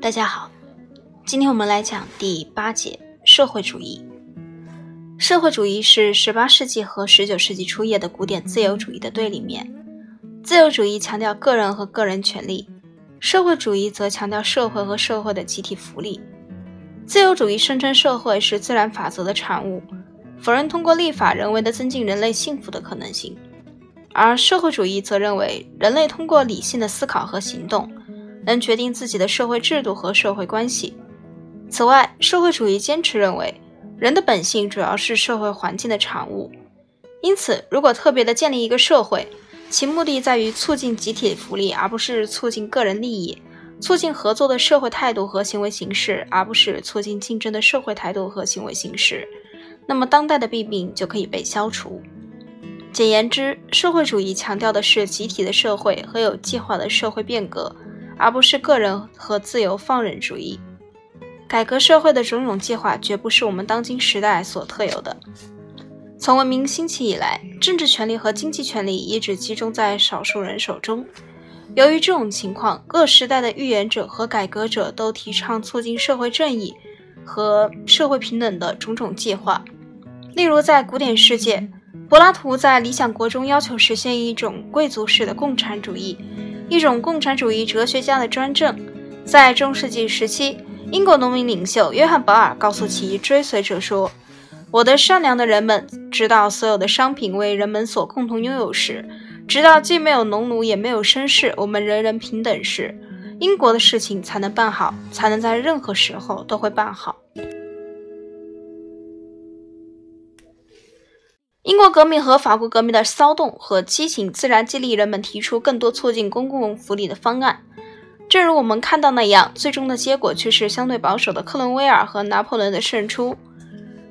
大家好，今天我们来讲第八节社会主义。社会主义是十八世纪和十九世纪初叶的古典自由主义的对立面。自由主义强调个人和个人权利，社会主义则强调社会和社会的集体福利。自由主义声称社会是自然法则的产物，否认通过立法人为的增进人类幸福的可能性；而社会主义则认为人类通过理性的思考和行动。能决定自己的社会制度和社会关系。此外，社会主义坚持认为，人的本性主要是社会环境的产物。因此，如果特别的建立一个社会，其目的在于促进集体福利，而不是促进个人利益；促进合作的社会态度和行为形式，而不是促进竞争的社会态度和行为形式，那么当代的弊病就可以被消除。简言之，社会主义强调的是集体的社会和有计划的社会变革。而不是个人和自由放任主义。改革社会的种种计划绝不是我们当今时代所特有的。从文明兴起以来，政治权力和经济权力一直集中在少数人手中。由于这种情况，各时代的预言者和改革者都提倡促进社会正义和社会平等的种种计划。例如，在古典世界，柏拉图在《理想国》中要求实现一种贵族式的共产主义。一种共产主义哲学家的专政，在中世纪时期，英国农民领袖约翰·保尔告诉其追随者说：“我的善良的人们，直到所有的商品为人们所共同拥有时，直到既没有农奴也没有绅士，我们人人平等时，英国的事情才能办好，才能在任何时候都会办好。”英国革命和法国革命的骚动和激情，自然激励人们提出更多促进公共福利的方案。正如我们看到那样，最终的结果却是相对保守的克伦威尔和拿破仑的胜出。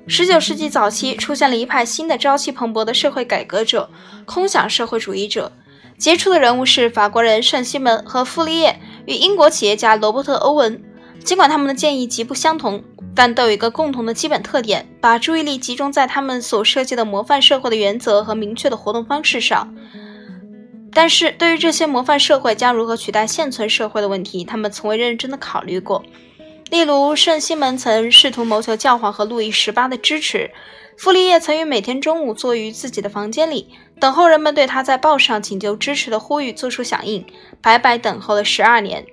19世纪早期，出现了一派新的、朝气蓬勃的社会改革者——空想社会主义者。杰出的人物是法国人圣西门和傅立叶与英国企业家罗伯特·欧文。尽管他们的建议极不相同。但都有一个共同的基本特点：把注意力集中在他们所设计的模范社会的原则和明确的活动方式上。但是，对于这些模范社会将如何取代现存社会的问题，他们从未认真的考虑过。例如，圣西门曾试图谋求教皇和路易十八的支持；傅立叶曾于每天中午坐于自己的房间里，等候人们对他在报上请求支持的呼吁做出响应，白白等候了十二年。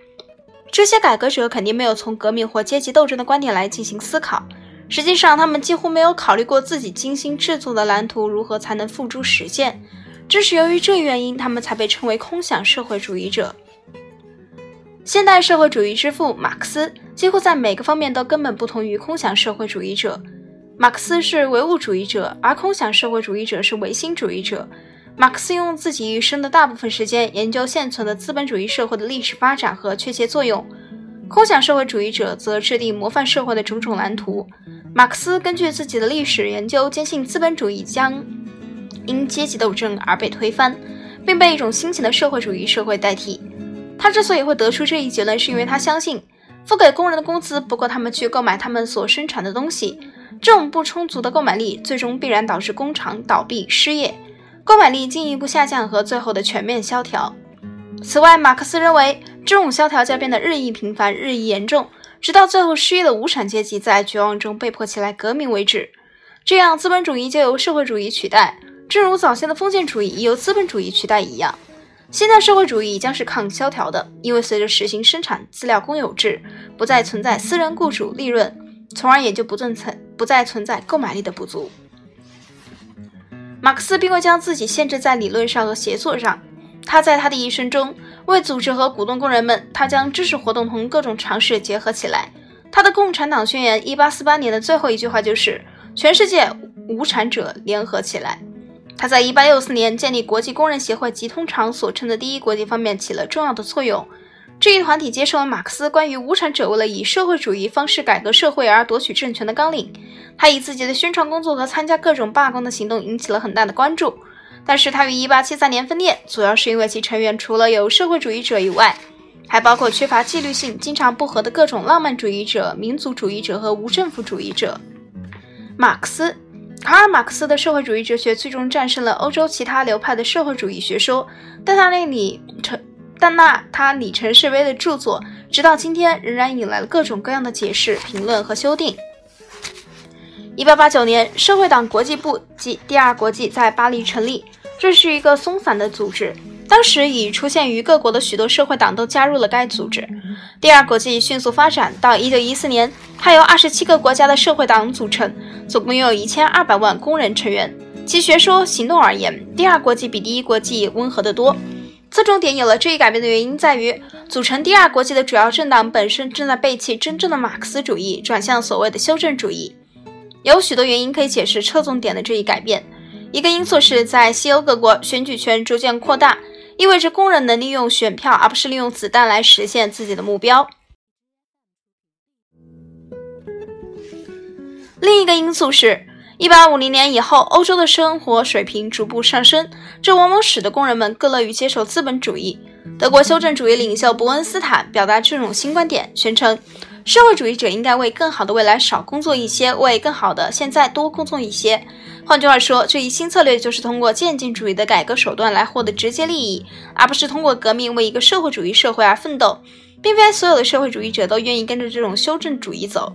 这些改革者肯定没有从革命或阶级斗争的观点来进行思考。实际上，他们几乎没有考虑过自己精心制作的蓝图如何才能付诸实践。正是由于这一原因，他们才被称为空想社会主义者。现代社会主义之父马克思几乎在每个方面都根本不同于空想社会主义者。马克思是唯物主义者，而空想社会主义者是唯心主义者。马克思用自己一生的大部分时间研究现存的资本主义社会的历史发展和确切作用，空想社会主义者则制定模范社会的种种蓝图。马克思根据自己的历史研究，坚信资本主义将因阶级斗争而被推翻，并被一种新型的社会主义社会代替。他之所以会得出这一结论，是因为他相信，付给工人的工资不够他们去购买他们所生产的东西，这种不充足的购买力最终必然导致工厂倒闭、失业。购买力进一步下降和最后的全面萧条。此外，马克思认为这种萧条将变得日益频繁、日益严重，直到最后失业的无产阶级在绝望中被迫起来革命为止。这样，资本主义就由社会主义取代，正如早先的封建主义由资本主义取代一样。现代社会主义将是抗萧条的，因为随着实行生产资料公有制，不再存在私人雇主利润，从而也就不存在不再存在购买力的不足。马克思并未将自己限制在理论上和协作上。他在他的一生中为组织和鼓动工人们，他将知识活动同各种尝试结合起来。他的《共产党宣言》1848年的最后一句话就是“全世界无产者联合起来”。他在1864年建立国际工人协会及通常所称的第一国际方面起了重要的作用。这一团体接受了马克思关于无产者为了以社会主义方式改革社会而夺取政权的纲领。他以自己的宣传工作和参加各种罢工的行动引起了很大的关注。但是他于1873年分裂，主要是因为其成员除了有社会主义者以外，还包括缺乏纪律性、经常不和的各种浪漫主义者、民族主义者和无政府主义者。马克思，卡尔马克思的社会主义哲学最终战胜了欧洲其他流派的社会主义学说，但他那里成。但那他里程式的著作，直到今天仍然引来了各种各样的解释、评论和修订。一八八九年，社会党国际部即第二国际在巴黎成立，这是一个松散的组织。当时已出现于各国的许多社会党都加入了该组织。第二国际迅速发展，到一九一四年，它由二十七个国家的社会党组成，总共有一千二百万工人成员。其学说、行动而言，第二国际比第一国际温和得多。侧重点有了这一改变的原因在于，组成第二国际的主要政党本身正在背弃真正的马克思主义，转向所谓的修正主义。有许多原因可以解释侧重点的这一改变。一个因素是在西欧各国，选举权逐渐扩大。意味着工人能利用选票，而不是利用子弹来实现自己的目标。另一个因素是，1850年以后，欧洲的生活水平逐步上升，这往往使得工人们更乐于接受资本主义。德国修正主义领袖伯恩斯坦表达这种新观点，宣称社会主义者应该为更好的未来少工作一些，为更好的现在多工作一些。换句话说，这一新策略就是通过渐进主义的改革手段来获得直接利益，而不是通过革命为一个社会主义社会而奋斗。并非所有的社会主义者都愿意跟着这种修正主义走，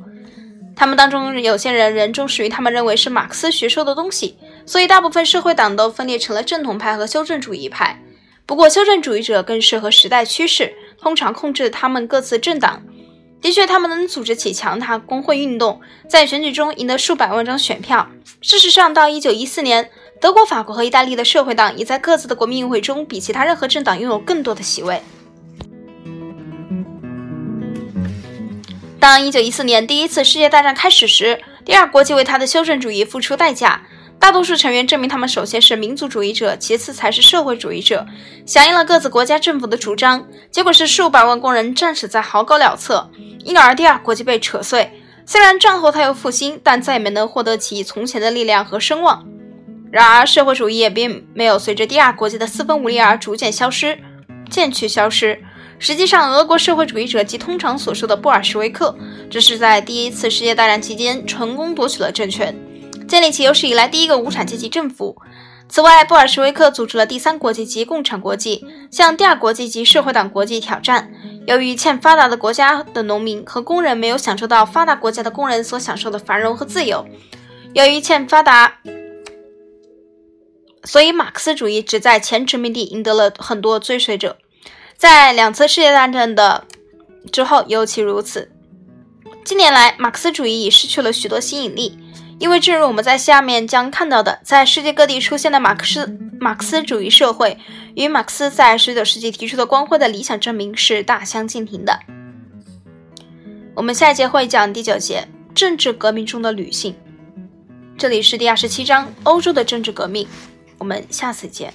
他们当中有些人仍忠实于他们认为是马克思学说的东西，所以大部分社会党都分裂成了正统派和修正主义派。不过，修正主义者更适合时代趋势，通常控制他们各自政党。的确，他们能组织起强大工会运动，在选举中赢得数百万张选票。事实上，到1914年，德国、法国和意大利的社会党已在各自的国民议会中比其他任何政党拥有更多的席位。当1914年第一次世界大战开始时，第二国际为他的修正主义付出代价。大多数成员证明他们首先是民族主义者，其次才是社会主义者，响应了各自国家政府的主张。结果是数百万工人战死在壕沟两侧，因而第二国际被扯碎。虽然战后它又复兴，但再也没能获得其从前的力量和声望。然而，社会主义也并没有随着第二国际的四分五裂而逐渐消失、渐去消失。实际上，俄国社会主义者即通常所说的布尔什维克，这是在第一次世界大战期间成功夺取了政权。建立起有史以来第一个无产阶级政府。此外，布尔什维克组织了第三国际及共产国际，向第二国际及社会党国际挑战。由于欠发达的国家的农民和工人没有享受到发达国家的工人所享受的繁荣和自由，由于欠发达，所以马克思主义只在前殖民地赢得了很多追随者。在两次世界大战的之后尤其如此。近年来，马克思主义已失去了许多吸引力。因为，正如我们在下面将看到的，在世界各地出现的马克思马克思主义社会，与马克思在19世纪提出的光辉的理想证明是大相径庭的。我们下一节会讲第九节政治革命中的女性，这里是第二十七章欧洲的政治革命。我们下次见。